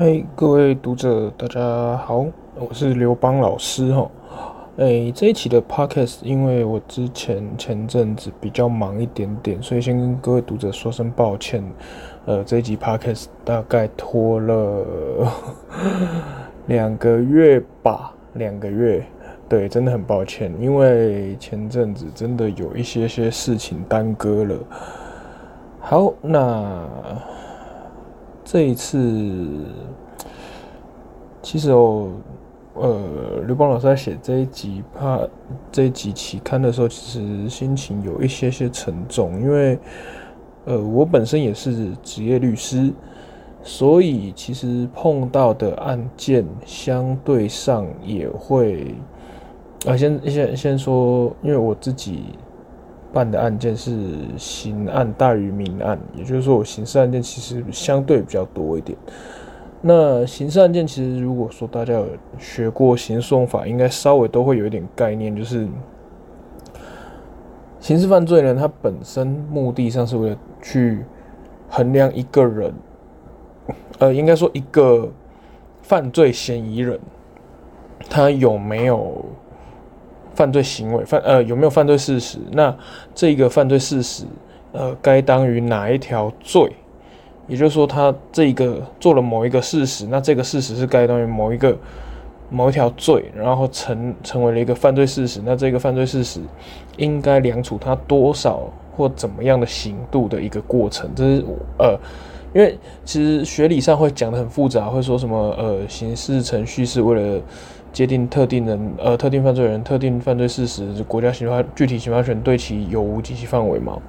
嘿，各位读者，大家好，我是刘邦老师哈。诶，这一期的 podcast，因为我之前前阵子比较忙一点点，所以先跟各位读者说声抱歉。呃，这一集 podcast 大概拖了 两个月吧，两个月，对，真的很抱歉，因为前阵子真的有一些些事情耽搁了。好，那这一次，其实哦。呃，刘邦老师在写这一集，怕这一集期刊的时候，其实心情有一些些沉重，因为呃，我本身也是职业律师，所以其实碰到的案件相对上也会，啊，先先先说，因为我自己办的案件是刑案大于民案，也就是说，我刑事案件其实相对比较多一点。那刑事案件其实，如果说大家有学过刑事诉讼法，应该稍微都会有一点概念，就是刑事犯罪呢，它本身目的上是为了去衡量一个人，呃，应该说一个犯罪嫌疑人，他有没有犯罪行为，犯呃有没有犯罪事实？那这个犯罪事实，呃，该当于哪一条罪？也就是说，他这个做了某一个事实，那这个事实是该当于某一个某一条罪，然后成成为了一个犯罪事实。那这个犯罪事实应该量处他多少或怎么样的刑度的一个过程。这是呃，因为其实学理上会讲得很复杂，会说什么呃，刑事程序是为了。界定特定人，呃，特定犯罪人、特定犯罪事实，国家刑法具体刑罚权对其有无及其范围嘛？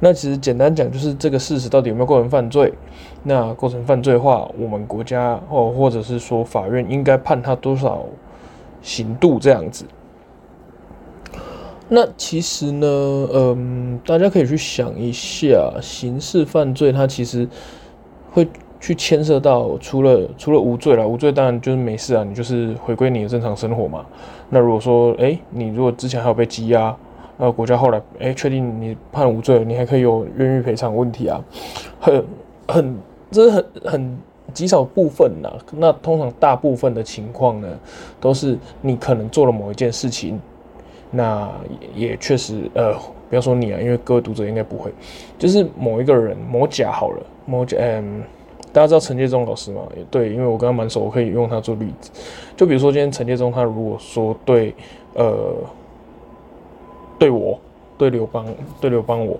那其实简单讲，就是这个事实到底有没有构成犯罪？那构成犯罪的话，我们国家或或者是说法院应该判他多少刑度这样子？那其实呢，嗯，大家可以去想一下，刑事犯罪它其实会。去牵涉到除了除了无罪了，无罪当然就是没事啊，你就是回归你的正常生活嘛。那如果说，哎、你如果之前还有被羁押，那国家后来，哎、欸，确定你判无罪，你还可以有冤狱赔偿问题啊，很很这是很很极少部分呐。那通常大部分的情况呢，都是你可能做了某一件事情，那也确实，呃，不要说你啊，因为各位读者应该不会，就是某一个人某甲好了，某甲，嗯。大家知道陈建忠老师吗？也对，因为我跟他蛮熟，我可以用他做例子。就比如说，今天陈建忠他如果说对，呃，对我，对刘邦，对刘邦我，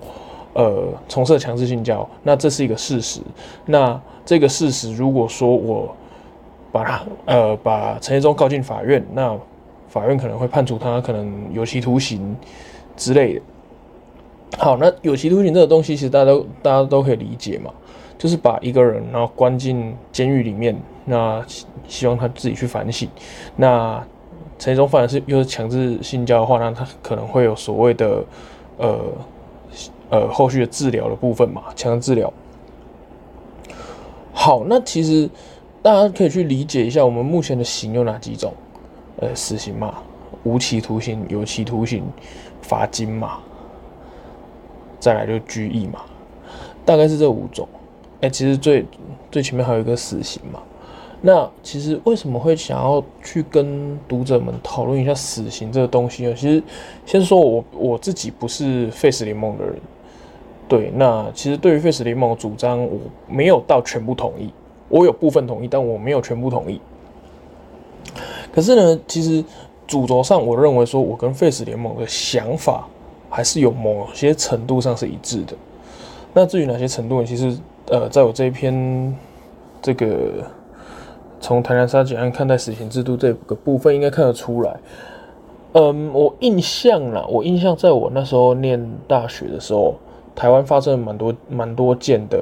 呃，从事强制性交，那这是一个事实。那这个事实，如果说我把他，呃，把陈建忠告进法院，那法院可能会判处他可能有期徒刑之类的。好，那有期徒刑这个东西，其实大家都大家都可以理解嘛。就是把一个人然后关进监狱里面，那希望他自己去反省。那陈忠犯的是又是强制性交的话，那他可能会有所谓的呃呃后续的治疗的部分嘛，强制治疗。好，那其实大家可以去理解一下，我们目前的刑有哪几种？呃，死刑嘛，无期徒刑、有期徒刑、罚金嘛，再来就拘役嘛，大概是这五种。哎、其实最最前面还有一个死刑嘛。那其实为什么会想要去跟读者们讨论一下死刑这个东西呢？其实先说我我自己不是 Face 联盟的人，对。那其实对于 Face 联盟主张，我没有到全部同意，我有部分同意，但我没有全部同意。可是呢，其实主轴上，我认为说我跟 Face 联盟的想法还是有某些程度上是一致的。那至于哪些程度？其实。呃，在我这一篇这个从台南杀警案看待死刑制度这个部分，应该看得出来。嗯，我印象啦，我印象在我那时候念大学的时候，台湾发生了蛮多蛮多件的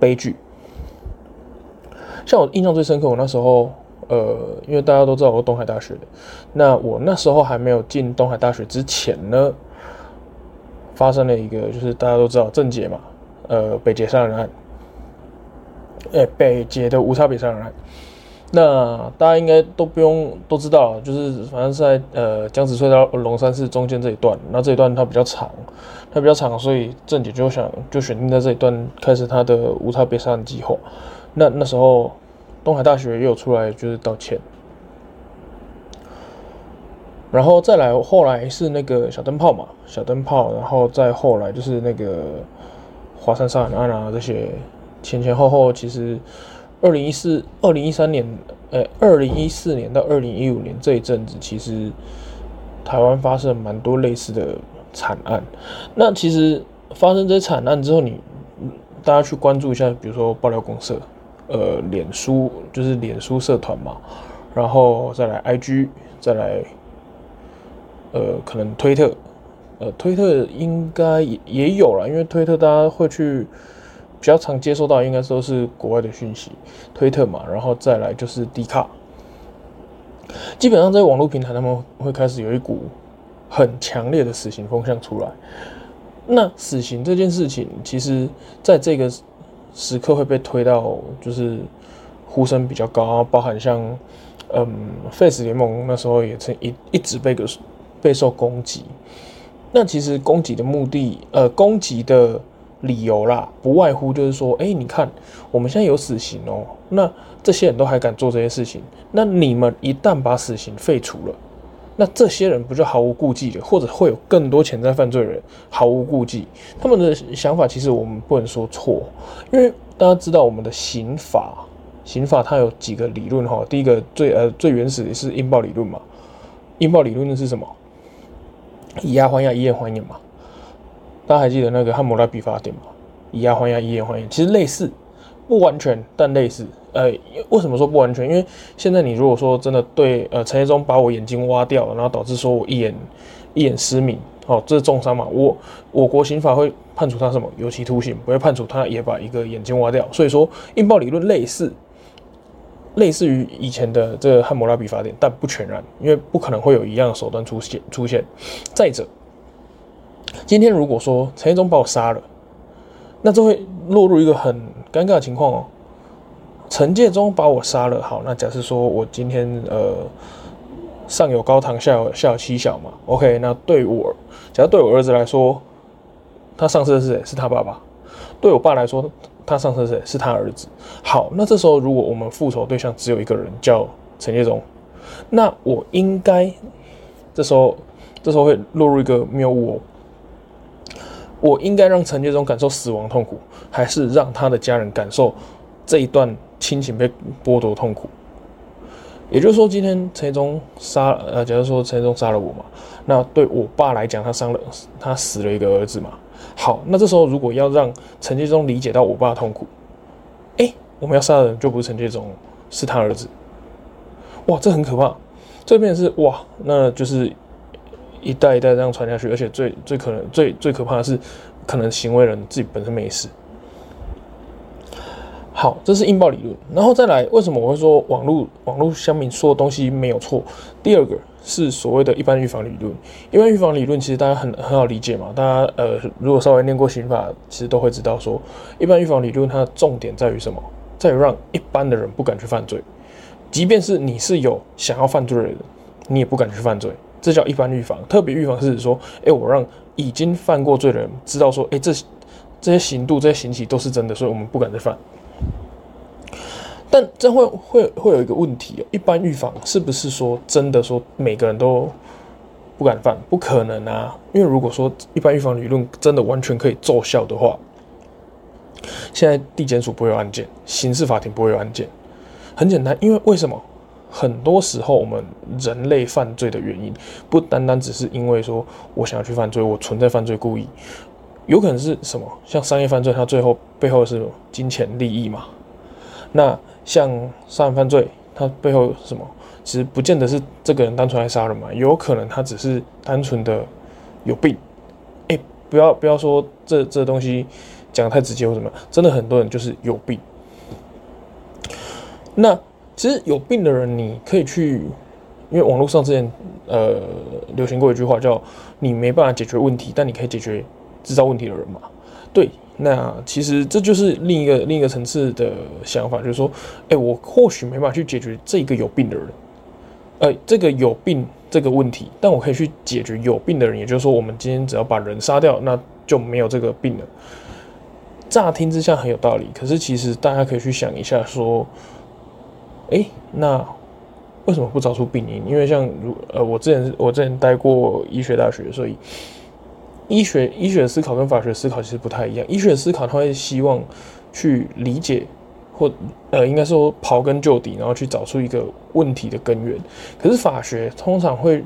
悲剧。像我印象最深刻，我那时候呃，因为大家都知道我是东海大学的，那我那时候还没有进东海大学之前呢。发生了一个，就是大家都知道郑捷嘛，呃，北捷杀人案，哎、北捷的无差别杀人案。那大家应该都不用都知道，就是反正是在呃江子翠到龙山寺中间这一段，那这一段它比较长，它比较长，所以郑捷就想就选定在这一段开始他的无差别杀人计划。那那时候东海大学也有出来就是道歉，然后再来后来是那个小灯泡嘛，小灯泡，然后再后来就是那个华山杀人案啊这些前前后后其实。二零一四、二零一三年，呃，二零一四年到二零一五年这一阵子，其实台湾发生蛮多类似的惨案。那其实发生这些惨案之后，你大家去关注一下，比如说爆料公社，呃，脸书就是脸书社团嘛，然后再来 IG，再来，呃，可能推特，呃，推特应该也也有了，因为推特大家会去。比较常接收到应该都是国外的讯息，推特嘛，然后再来就是 D 卡。基本上在网络平台，他们会开始有一股很强烈的死刑风向出来。那死刑这件事情，其实在这个时刻会被推到就是呼声比较高，包含像嗯 Face 联盟那时候也曾一一直被个备受攻击。那其实攻击的目的，呃，攻击的。理由啦，不外乎就是说，哎、你看，我们现在有死刑哦、那这些人都还敢做这些事情，那你们一旦把死刑废除了，那这些人不就毫无顾忌的，或者会有更多潜在犯罪人毫无顾忌？他们的想法其实我们不能说错，因为大家知道我们的刑法，刑法它有几个理论哈，第一个最呃最原始的是应报理论嘛，应报理论的是什么？以牙还牙，以眼还眼嘛。大家还记得那个汉谟拉比法典吗？以牙还牙，以眼还眼，其实类似，不完全，但类似。呃，为什么说不完全？因为现在你如果说真的对呃陈业忠把我眼睛挖掉了，然后导致说我一眼一眼失明，哦，这是重伤嘛？我我国刑法会判处他什么有期徒刑，不会判处他也把一个眼睛挖掉。所以说，应报理论类似，类似于以前的这个汉谟拉比法典，但不全然，因为不可能会有一样的手段出现出现。再者。今天如果说陈建忠把我杀了，那这会落入一个很尴尬的情况哦。陈建忠把我杀了，好，那假设说我今天呃上有高堂，下有下有妻小嘛，OK，那对我，假如对我儿子来说，他上车是谁？是他爸爸。对我爸来说，他上车是谁？是他儿子。好，那这时候如果我们复仇对象只有一个人，叫陈建忠，那我应该这时候这时候会落入一个谬误哦。我应该让陈建忠感受死亡痛苦，还是让他的家人感受这一段亲情被剥夺痛苦？也就是说，今天陈建忠杀呃，假如说陈建忠杀了我嘛，那对我爸来讲，他伤了他死了一个儿子嘛。好，那这时候如果要让陈建忠理解到我爸的痛苦，哎、我们要杀的人就不是陈建忠，是他儿子。哇，这很可怕。这边是哇，那就是。一代一代这样传下去，而且最最可能最最可怕的是，可能行为人自己本身没事。好，这是应报理论，然后再来，为什么我会说网络网络乡民说的东西没有错？第二个是所谓的一般预防理论。一般预防理论其实大家很很好理解嘛，大家呃如果稍微念过刑法，其实都会知道说，一般预防理论它的重点在于什么？在于让一般的人不敢去犯罪，即便是你是有想要犯罪的人，你也不敢去犯罪。这叫一般预防，特别预防是指说，哎，我让已经犯过罪的人知道说，哎，这这些刑度、这些刑期都是真的，所以我们不敢再犯。但这会会会有一个问题，一般预防是不是说真的说每个人都不敢犯？不可能啊！因为如果说一般预防理论真的完全可以奏效的话，现在地检署不会有案件，刑事法庭不会有案件。很简单，因为为什么？很多时候，我们人类犯罪的原因，不单单只是因为说我想要去犯罪，我存在犯罪故意，有可能是什么？像商业犯罪，它最后背后是金钱利益嘛？那像杀人犯罪，它背后什么？其实不见得是这个人单纯来杀人嘛，有可能他只是单纯的有病。哎，不要不要说这这东西讲太直接或什么，真的很多人就是有病。那。其实有病的人，你可以去，因为网络上之前呃流行过一句话，叫“你没办法解决问题，但你可以解决制造问题的人”嘛。对，那其实这就是另一个另一个层次的想法，就是说，哎、我或许没办法去解决这个有病的人，呃，这个有病这个问题，但我可以去解决有病的人，也就是说，我们今天只要把人杀掉，那就没有这个病了。乍听之下很有道理，可是其实大家可以去想一下，说，哎、那为什么不找出病因？因为像如呃，我之前我之前待过医学大学，所以。医学医学思考跟法学思考其实不太一样。医学思考他会希望去理解，或呃，应该说刨根究底，然后去找出一个问题的根源。可是法学通常会，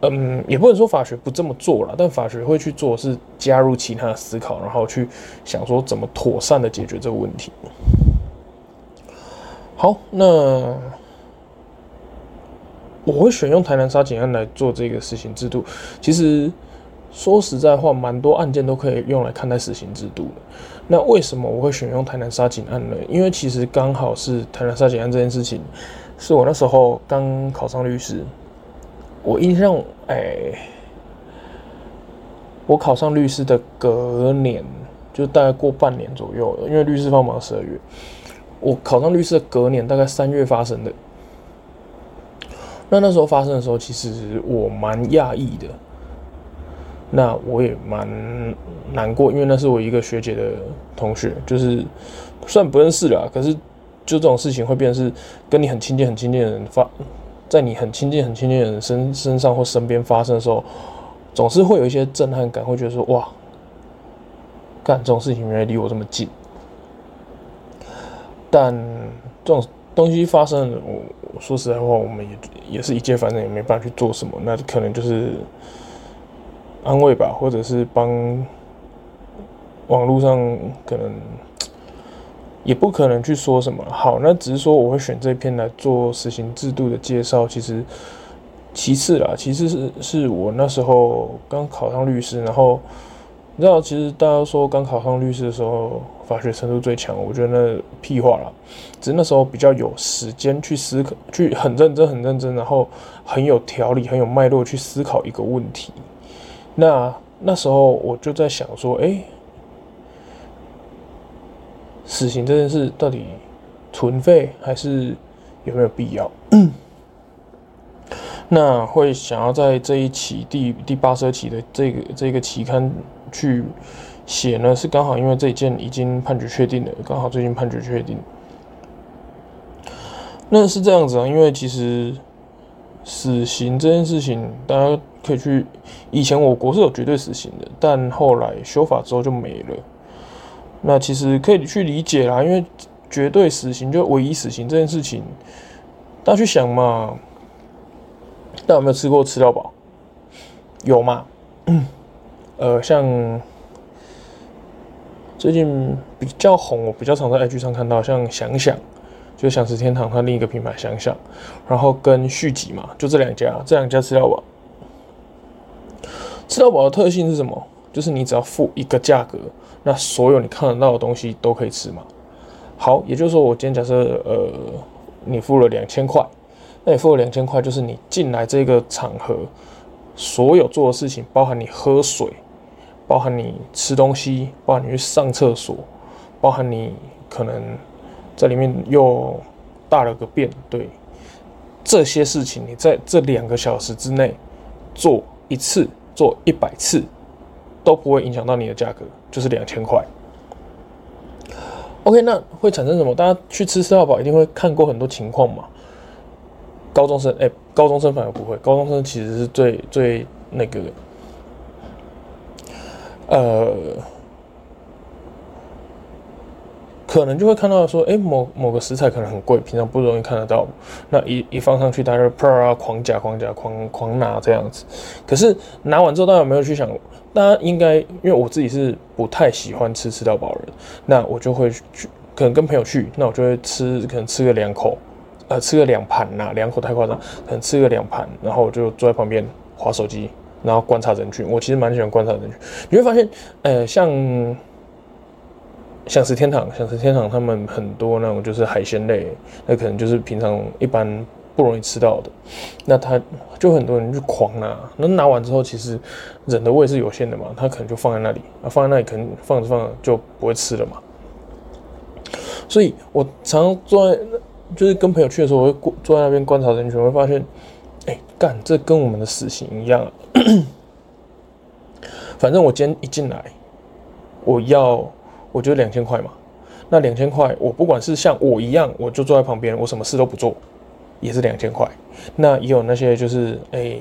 嗯，也不能说法学不这么做了，但法学会去做是加入其他的思考，然后去想说怎么妥善的解决这个问题。好，那我会选用台南杀警案来做这个事情制度，其实。说实在话，蛮多案件都可以用来看待死刑制度的。那为什么我会选用台南杀警案呢？因为其实刚好是台南杀警案这件事情，是我那时候刚考上律师。我印象，哎、我考上律师的隔年，就大概过半年左右，因为律师放榜十二月，我考上律师的隔年，大概三月发生的。那那时候发生的时候，其实我蛮讶异的。那我也蛮难过，因为那是我一个学姐的同学，就是算不认识了，可是就这种事情会变成是跟你很亲近、很亲近的人发，在你很亲近、很亲近的人身身上或身边发生的时候，总是会有一些震撼感，会觉得说哇，干这种事情原来离我这么近。但这种东西发生，我说实在话，我们也也是一介凡人，也没办法去做什么，那可能就是。安慰吧，或者是帮网络上可能也不可能去说什么。好，那只是说我会选这篇来做实行制度的介绍。其实其次啦，其实是是我那时候刚考上律师，然后你知道，其实大家说刚考上律师的时候法学程度最强，我觉得那屁话啦。只是那时候比较有时间去思考，去很认真、很认真，然后很有条理、很有脉络去思考一个问题。那那时候我就在想说，哎、死刑这件事到底存废还是有没有必要？那会想要在这一期第第八十二期的这个这个期刊去写呢，是刚好因为这一件已经判决确定了，刚好最近判决确定。那是这样子啊，因为其实死刑这件事情，大家。可以去，以前我国是有绝对死刑的，但后来修法之后就没了。那其实可以去理解啦，因为绝对死刑就唯一死刑这件事情，大家去想嘛。大家有没有吃过吃到饱？有吗？呃，像最近比较红，我比较常在 IG 上看到，像想想，就饗食天堂它另一个品牌想想，然后跟续集嘛，就这两家，这两家吃到饱。吃到饱的特性是什么？就是你只要付一个价格，那所有你看得到的东西都可以吃嘛。好，也就是说，我今天假设呃，你付了两千块，那你付了两千块，就是你进来这个场合，所有做的事情，包含你喝水，包含你吃东西，包含你去上厕所，包含你可能在里面又大了个便，对，这些事情你在这两个小时之内做一次。做一百次都不会影响到你的价格，就是两千块。OK，那会产生什么？大家去吃吃到饱一定会看过很多情况嘛。高中生，哎、高中生反而不会，高中生其实是最最那个，呃。可能就会看到说，哎、某某个食材可能很贵，平常不容易看得到。那一一放上去，大家就啪啊狂夹狂夹狂狂拿这样子。可是拿完之后，大家有没有去想？大家应该，因为我自己是不太喜欢吃吃到饱人，那我就会去，可能跟朋友去，那我就会吃，可能吃个两口，呃，吃个两盘呐，两口太夸张，可能吃个两盘，然后我就坐在旁边滑手机，然后观察人群。我其实蛮喜欢观察人群，你会发现，呃，像。像食天堂，像食天堂，他们很多那种就是海鲜类，那可能就是平常一般不容易吃到的，那他就很多人就狂拿，那拿完之后，其实人的胃是有限的嘛，他可能就放在那里，啊，放在那里可能放着放着就不会吃了嘛。所以我常常坐在，就是跟朋友去的时候，我会坐在那边观察人群，会发现，哎，干，这跟我们的死刑一样。反正我今天一进来，我要，我就两千块嘛。那两千块，我不管是像我一样，我就坐在旁边，我什么事都不做，也是两千块。那也有那些就是，哎、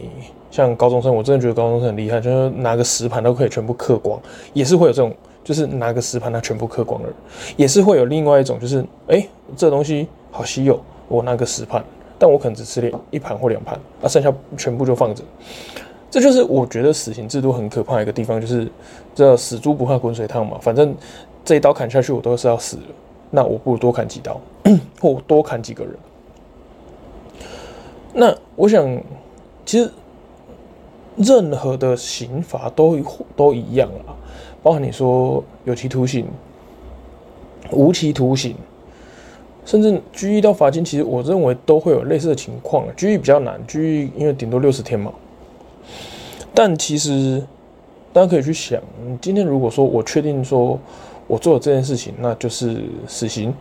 像高中生，我真的觉得高中生很厉害，就是拿个石盘都可以全部刻光，也是会有这种，就是拿个石盘他全部刻光的人，也是会有另外一种，就是，哎、欸，这东西好稀有，我拿个石盘，但我可能只吃了一盘或两盘，那剩下全部就放着。这就是我觉得死刑制度很可怕的一个地方，就是这死猪不怕滚水烫嘛，反正。这一刀砍下去，我都是要死了。那我不如多砍几刀，或多砍几个人。那我想，其实任何的刑罚都都一样啊，包含你说有期徒刑、无期徒刑，甚至拘役到罚金，其实我认为都会有类似的情况。拘役比较难，拘役因为顶多六十天嘛。但其实大家可以去想，今天如果说我确定说。我做了这件事情，那就是死刑。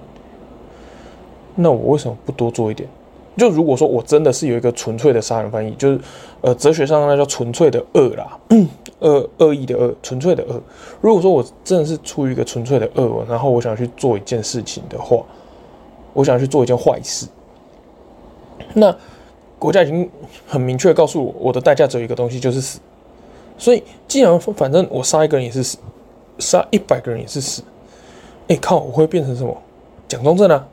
那我为什么不多做一点？就如果说我真的是有一个纯粹的杀人犯，就是呃，哲学上那叫纯粹的恶啦，恶恶意的恶，纯粹的恶。如果说我真的是出于一个纯粹的恶，然后我想去做一件事情的话，我想去做一件坏事，那国家已经很明确告诉我，我的代价只有一个东西，就是死。所以，既然反正我杀一个人也是死。杀一百个人也是死，哎、欸、靠！我会变成什么？蒋中正啊？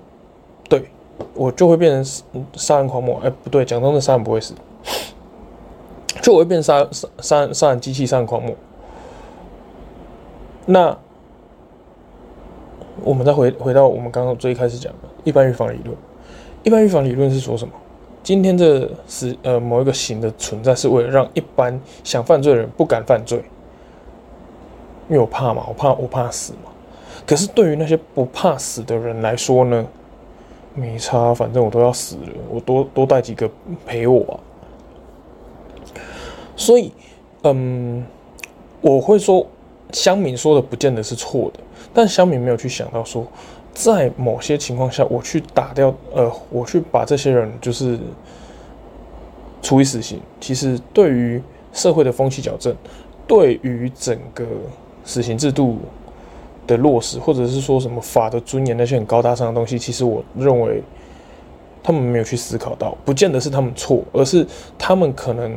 对，我就会变成杀人狂魔。哎、不对，蒋中正杀人不会死，就我会变成杀杀杀人杀人机器杀人狂魔。那我们再回回到我们刚刚最开始讲的一般预防理论。一般预防理论是说什么？今天这是呃某一个型的存在，是为了让一般想犯罪的人不敢犯罪。因为我怕嘛，我怕我怕死嘛。可是对于那些不怕死的人来说呢，没差，反正我都要死了，我多多带几个陪我啊。所以，嗯，我会说，乡民说的不见得是错的，但乡民没有去想到说，在某些情况下，我去打掉，呃，我去把这些人就是处以死刑，其实对于社会的风气矫正，对于整个。死刑制度的落实，或者是说什么法的尊严那些很高大上的东西，其实我认为他们没有去思考到，不见得是他们错，而是他们可能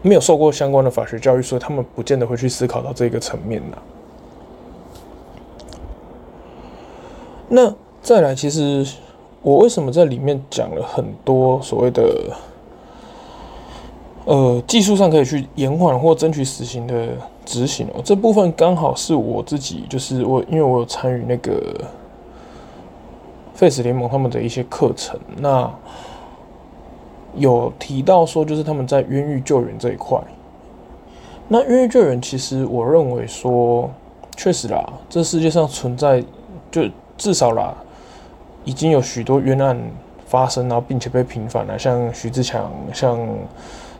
没有受过相关的法学教育，所以他们不见得会去思考到这个层面呐。那再来，其实我为什么在里面讲了很多所谓的呃技术上可以去延缓或争取死刑的？执行哦，这部分刚好是我自己，就是我，因为我有参与那个 Face 联盟他们的一些课程，那有提到说，就是他们在冤狱救援这一块。那冤狱救援，其实我认为说，确实啦，这世界上存在，就至少啦，已经有许多冤案发生，然后并且被平反了，像徐志强，像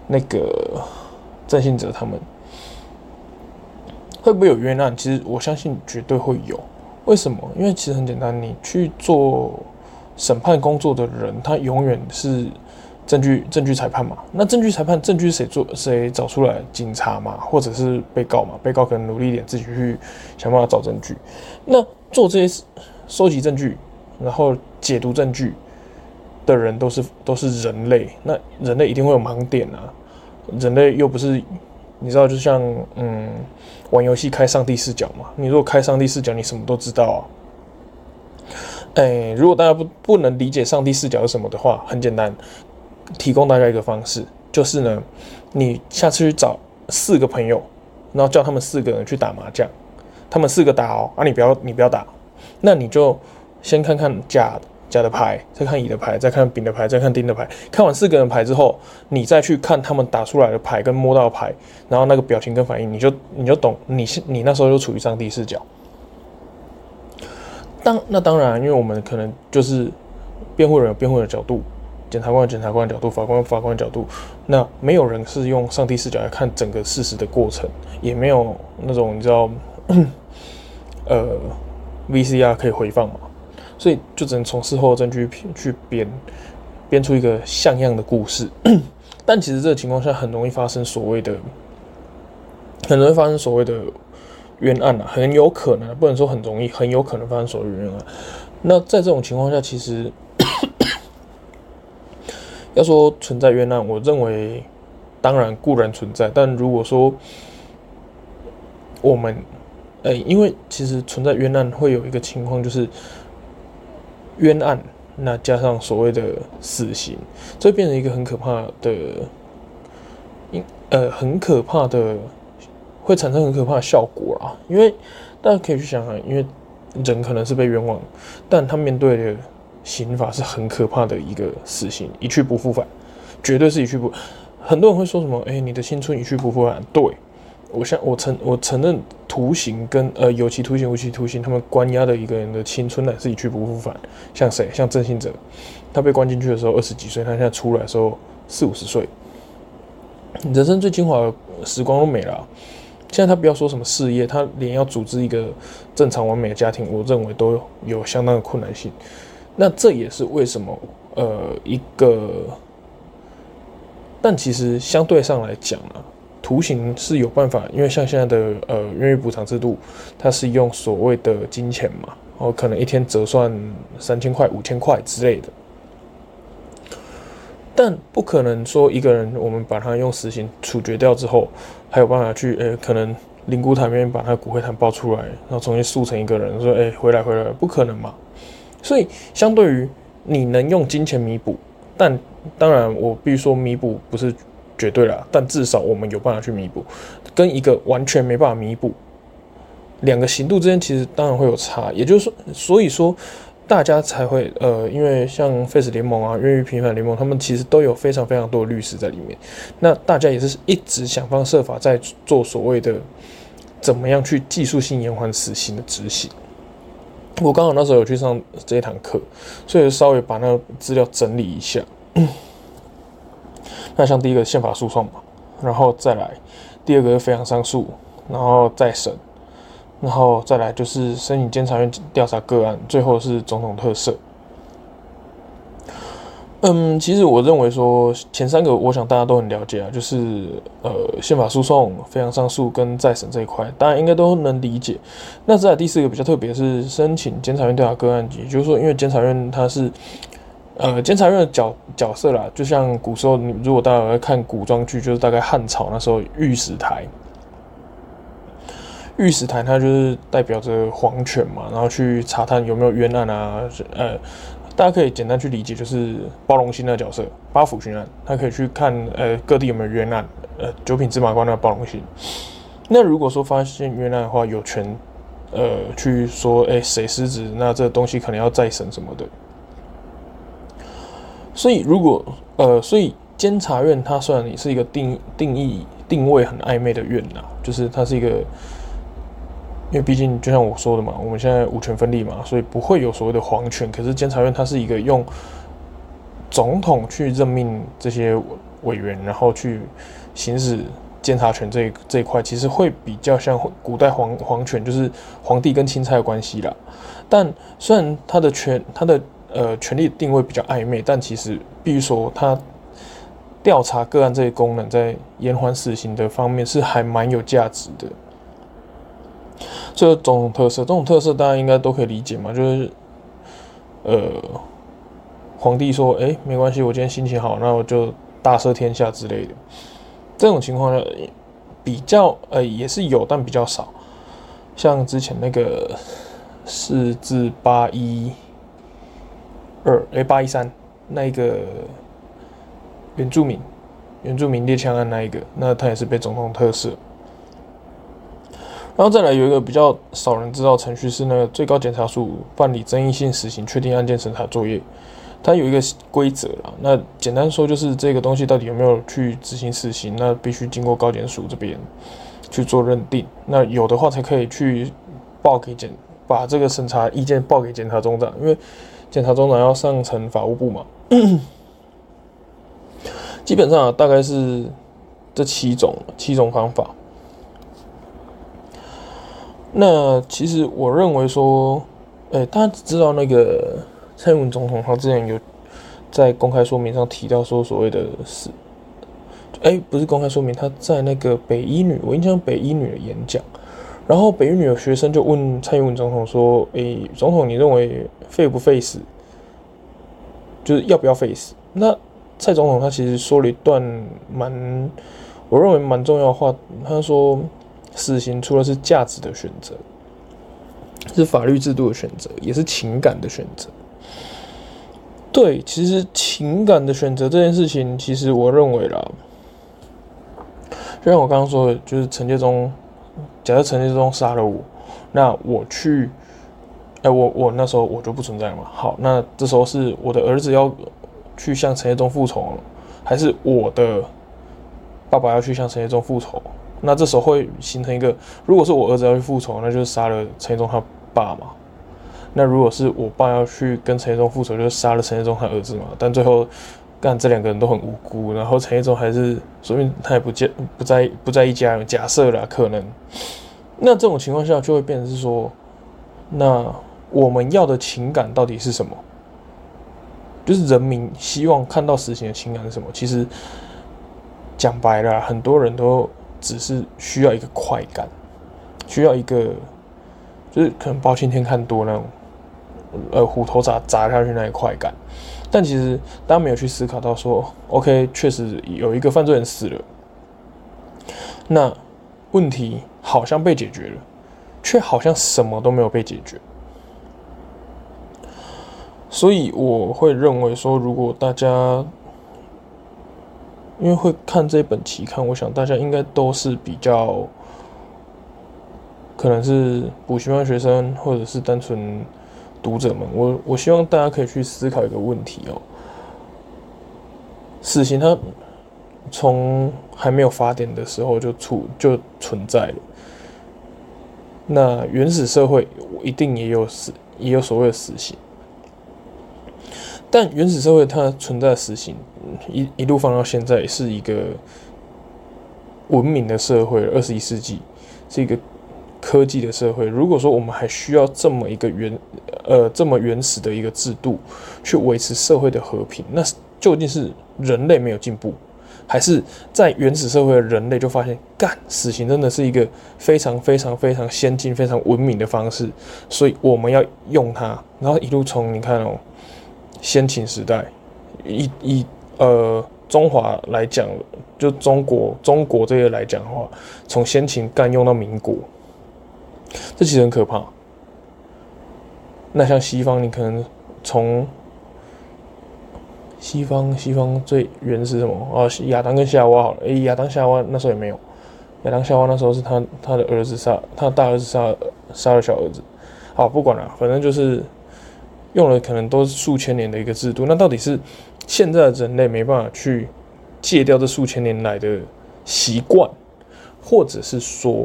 那个郑信哲他们。会不会有冤案？其实我相信绝对会有。为什么？因为其实很简单，你去做审判工作的人，他永远是证据证据裁判嘛。那证据裁判，证据谁做谁找出来？警察嘛，或者是被告嘛？被告可能努力一点，自己去想办法找证据。那做这些收集证据，然后解读证据的人，都是都是人类。那人类一定会有盲点啊。人类又不是。你知道，就像嗯，玩游戏开上帝视角嘛。你如果开上帝视角，你什么都知道啊。哎，如果大家不不能理解上帝视角是什么的话，很简单，提供大家一个方式，就是呢，你下次去找四个朋友，然后叫他们四个人去打麻将，他们四个打哦，啊，你不要你不要打，那你就先看看假的。甲的牌，再看乙的牌，再看丙的牌，再看丁的牌。看完四个人牌之后，你再去看他们打出来的牌跟摸到的牌，然后那个表情跟反应，你就你就懂。你你那时候就处于上帝视角。当那当然，因为我们可能就是辩护人有辩护人的角度，检察官有检察官的角度，法官有法官的角度，那没有人是用上帝视角来看整个事实的过程，也没有那种你知道，呃，VCR 可以回放嘛，所以就只能从事后证据去编编出一个像样的故事。但其实这个情况下很容易发生所谓的，很容易发生所谓的冤案啊，很有可能不能说很容易，很有可能发生所谓的冤案。那在这种情况下，其实。要说存在冤案，我认为当然固然存在，但如果说我们，哎、因为其实存在冤案会有一个情况，就是冤案，那加上所谓的死刑，这变成一个很可怕的，因呃很可怕的，会产生很可怕的效果啊。因为大家可以去想想，因为人可能是被冤枉，但他面对的。刑法是很可怕的一个死刑，一去不复返，绝对是一去不。很多人会说什么？哎、你的青春一去不复返。对，我想我承我承认，徒刑跟呃有期徒刑、无期徒刑，他们关押的一个人的青春乃是一去不复返。像谁？像郑信哲，他被关进去的时候二十几岁，他现在出来的时候四五十岁，人生最精华的时光都没了、现在他不要说什么事业，他连要组织一个正常完美的家庭，我认为都有相当的困难性。那这也是为什么，呃，一个，但其实相对上来讲呢，图形是有办法，因为像现在的呃冤狱补偿制度，它是用所谓的金钱嘛，哦，可能一天折算三千块、五千块之类的，但不可能说一个人我们把他用死刑处决掉之后，还有办法去，呃，可能灵骨塔里面把他骨灰坛抱出来，然后重新塑成一个人，说，哎，回来回来，不可能嘛。所以，相对于你能用金钱弥补，但当然我必须说弥补不是绝对啦，但至少我们有办法去弥补，跟一个完全没办法弥补，两个刑度之间其实当然会有差。也就是说，所以说大家才会呃，因为像 Face 联盟啊、冤狱平反联盟，他们其实都有非常非常多的律师在里面。那大家也是一直想方设法在做所谓的怎么样去技术性延缓死刑的执行。我刚好那时候有去上这一堂课，所以稍微把那个资料整理一下。那像第一个宪法诉讼嘛，然后再来第二个是非常上诉，然后再审，然后再来就是申请监察院调查个案，最后是总统特赦。嗯，其实我认为说前三个，我想大家都很了解啊，就是呃宪法诉讼、非常上诉跟再审这一块，大家应该都能理解。那再来第四个比较特别是申请监察院调查个案，也就是说，因为监察院它是呃监察院的角角色啦，就像古时候，如果大家在看古装剧，就是大概汉朝那时候御史台，御史台它就是代表着皇权嘛，然后去查探有没有冤案啊，呃。大家可以简单去理解，就是包龙心那个角色，八府巡案，他可以去看呃各地有没有冤案，呃九品芝麻官那个包龙心。那如果说发现冤案的话，有权呃去说，哎谁失职，那这东西可能要再审什么的。所以如果呃，所以监察院它虽然也是一个定定义定位很暧昧的院呐，就是它是一个。因为毕竟，就像我说的嘛，我们现在五权分立嘛，所以不会有所谓的皇权。可是监察院它是一个用总统去任命这些委员，然后去行使监察权这这一块，其实会比较像古代皇皇权，就是皇帝跟钦差的关系啦。但虽然他的权，他的呃权力定位比较暧昧，但其实必须说，他调查个案这些功能，在延缓死刑的方面是还蛮有价值的。这种特色，这种特色大家应该都可以理解嘛，就是，呃，皇帝说，哎，没关系，我今天心情好，那我就大赦天下之类的。这种情况下，比较呃也是有，但比较少。像之前那个四至八一二，哎，八一三那一个原住民原住民猎枪案那一个，那他也是被总统特赦。然后再来有一个比较少人知道程序是那个最高检察署办理争议性死刑确定案件审查作业，它有一个规则啦。那简单说就是这个东西到底有没有去执行死刑，那必须经过高检署这边去做认定。那有的话才可以去报给检，把这个审查意见报给检察总长，因为检察总长要上呈法务部嘛。基本上大概是这七种七种方法。那其实我认为说，哎、欸，大家知道那个蔡英文总统他之前有在公开说明上提到说所谓的是，哎、欸，不是公开说明，他在那个北一女，我印象北一女的演讲，然后北一女的学生就问蔡英文总统说，哎、欸，总统你认为废不废死？就是要不要废死？那蔡总统他其实说了一段蛮，我认为蛮重要的话。他说，死刑除了是价值的选择，是法律制度的选择，也是情感的选择。对，其实情感的选择这件事情，其实我认为啦，就像我刚刚说的，就是陈建中，假设陈建忠杀了我，那我去。哎、我我那时候我就不存在了嘛。好，那这时候是我的儿子要去向陈建忠复仇，还是我的爸爸要去向陈建忠复仇？那这时候会形成一个，如果是我儿子要去复仇，那就是杀了陈建忠他爸嘛。那如果是我爸要去跟陈建忠复仇，就是杀了陈建忠他儿子嘛。但最后但这两个人都很无辜，然后陈一中还是说明他也不见不在不在一家人。假设啦，可能那这种情况下就会变成是说，那。我们要的情感到底是什么？就是人民希望看到死刑的情感是什么？其实讲白了，很多人都只是需要一个快感，需要一个就是可能包青天看多那种，呃，虎头鍘砸下去那一快感。但其实大家没有去思考到说，OK，确实有一个犯罪人死了，那问题好像被解决了，却好像什么都没有被解决。所以我会认为说，如果大家因为会看这本期刊，我想大家应该都是比较可能是补习班学生，或者是单纯读者们。我我希望大家可以去思考一个问题哦：死刑它从还没有法典的时候就出就存在了。那原始社会一定也有死，也有所谓的死刑。但原始社会它存在死刑，一一路放到现在是一个文明的社会，二十一世纪是一个科技的社会。如果说我们还需要这么一个原呃这么原始的一个制度去维持社会的和平，那究竟是人类没有进步，还是在原始社会的人类就发现干死刑真的是一个非常非常非常先进、非常文明的方式，所以我们要用它，然后一路从你看哦。先秦时代，以以呃中华来讲，就中国中国这些来讲的话，从先秦干用到民国，这其实很可怕。那像西方，你可能从西方西方最原始什么啊？亚当跟夏娃好了，诶、亚当夏娃那时候也没有，亚当夏娃那时候是他他的儿子杀他大儿子杀杀了小儿子，好不管了，反正就是。用了可能都是数千年的一个制度，那到底是现在人类没办法去戒掉这数千年来的习惯，或者是说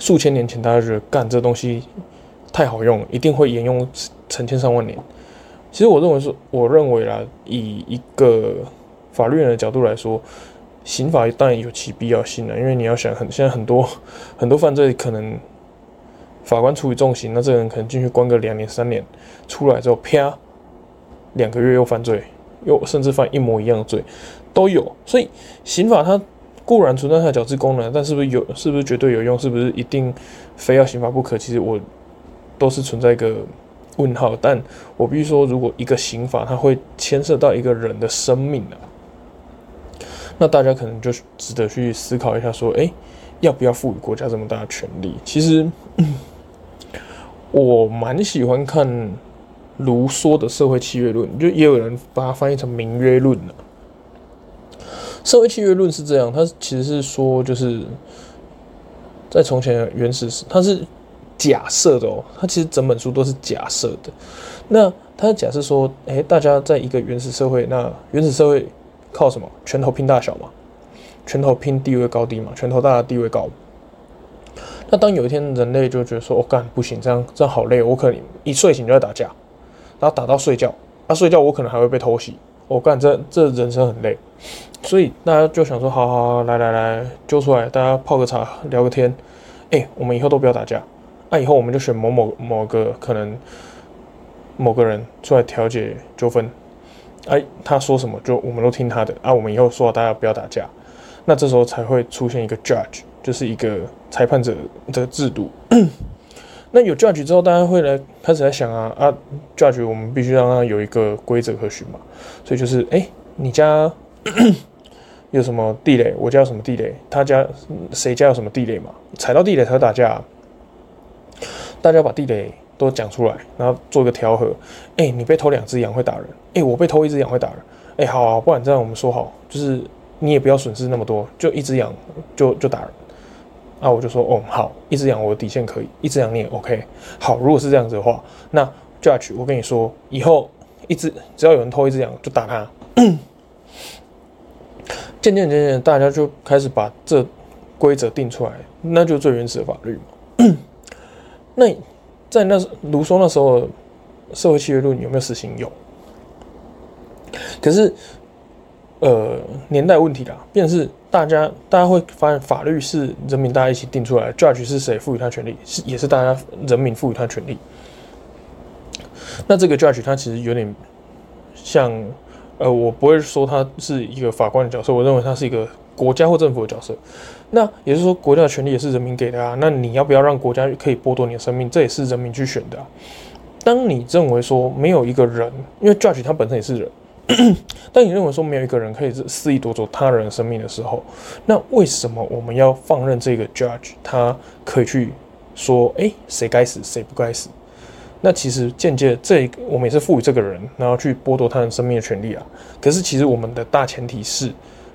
数千年前大家觉得干这东西太好用，一定会沿用成千上万年？其实我认为是，我认为啦，以一个法律人的角度来说，刑法当然有其必要性了，因为你要想很现在很多很多犯罪可能。法官处以重刑，那这个人可能进去关个两年三年，出来之后啪，两个月又犯罪，又甚至犯一模一样的罪，都有。所以刑法它固然存在它的矫治功能，但是不是有，是不是绝对有用，是不是一定非要刑法不可？其实我都是存在一个问号。但我必须说，如果一个刑法它会牵涉到一个人的生命啊，那大家可能就值得去思考一下，说，哎，要不要赋予国家这么大的权力？其实。我蛮喜欢看卢梭的社会契约论，就也有人把它翻译成民约论了。社会契约论是这样，它其实是说，就是在从前原始时，它是假设的哦，它其实整本书都是假设的。那它假设说，诶，大家在一个原始社会，那原始社会靠什么？拳头拼大小嘛，拳头拼地位高低嘛，拳头大的地位高。那当有一天人类就觉得说，我、哦、干不行，这样这样好累，我可能一睡醒就要打架，然后打到睡觉，那、睡觉我可能还会被偷袭，我干这这人生很累，所以大家就想说，好好好，来来来，揪出来，大家泡个茶，聊个天，哎、我们以后都不要打架，那、啊、以后我们就选某某某个可能某个人出来调解纠纷，哎、他说什么就我们都听他的，啊，我们以后说大家不要打架，那这时候才会出现一个 judge，就是一个裁判者的制度。那有 judge 之后，大家会来开始来想啊啊，judge 我们必须让他有一个规则可循嘛，所以就是哎、你家有什么地雷，我家有什么地雷，他家谁家有什么地雷嘛，踩到地雷才会打架、大家把地雷都讲出来，然后做一个调和，哎、你被偷两只羊会打人，哎、我被偷一只羊会打人，哎、好啊，不然这样我们说好，就是你也不要损失那么多，就一只羊就就打人。啊，我就说，哦，好，一只羊我底线可以，一只羊你也 OK。好，如果是这样子的话，那 Judge，我跟你说，以后一只只要有人偷一只羊，就打他。渐渐渐渐，大家就开始把这规则定出来，那就最原始的法律嘛。那在那卢梭那时候，社会契约论有没有实行？有。可是。呃，年代问题啦，便是大家大家会发现，法律是人民大家一起定出来，judge 是谁赋予他权利，是也是大家人民赋予他权利。那这个 judge 他其实有点像，呃，我不会说他是一个法官的角色，我认为他是一个国家或政府的角色。那也就是说，国家的权利也是人民给的啊。那你要不要让国家可以剥夺你的生命？这也是人民去选的。当你认为说没有一个人，因为 judge 他本身也是人。当你认为说没有一个人可以肆意夺走他人的生命的时候，那为什么我们要放任这个 judge 他可以去说，哎，谁该死，谁不该死？那其实间接这我们也是赋予这个人，然后去剥夺他人生命的权利啊。可是其实我们的大前提是，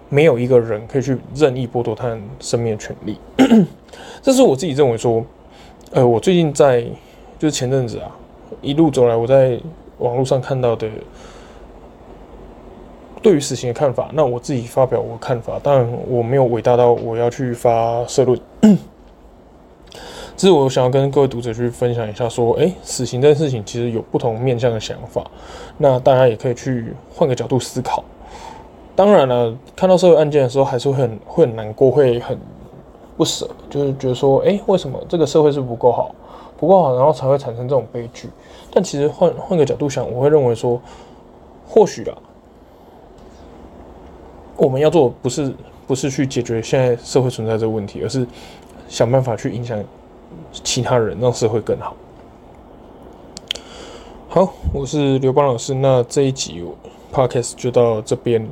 没有一个人可以去任意剥夺他人生命的权利。这是我自己认为说，呃，我最近在就是前阵子啊，一路走来，我在网络上看到的。对于死刑的看法，那我自己发表我的看法，当然我没有伟大到我要去发社论。这是我想要跟各位读者去分享一下，说，诶，死刑这件事情其实有不同面向的想法，那大家也可以去换个角度思考。当然了，看到社会案件的时候，还是会很会很难过，会很不舍，就是觉得说，诶，为什么这个社会是不够好，不够好，然后才会产生这种悲剧？但其实换换个角度想，我会认为说，或许啊。我们要做不是不是去解决现在社会存在这个问题，而是想办法去影响其他人，让社会更好。好，我是刘邦老师，那这一集 Podcast 就到这边。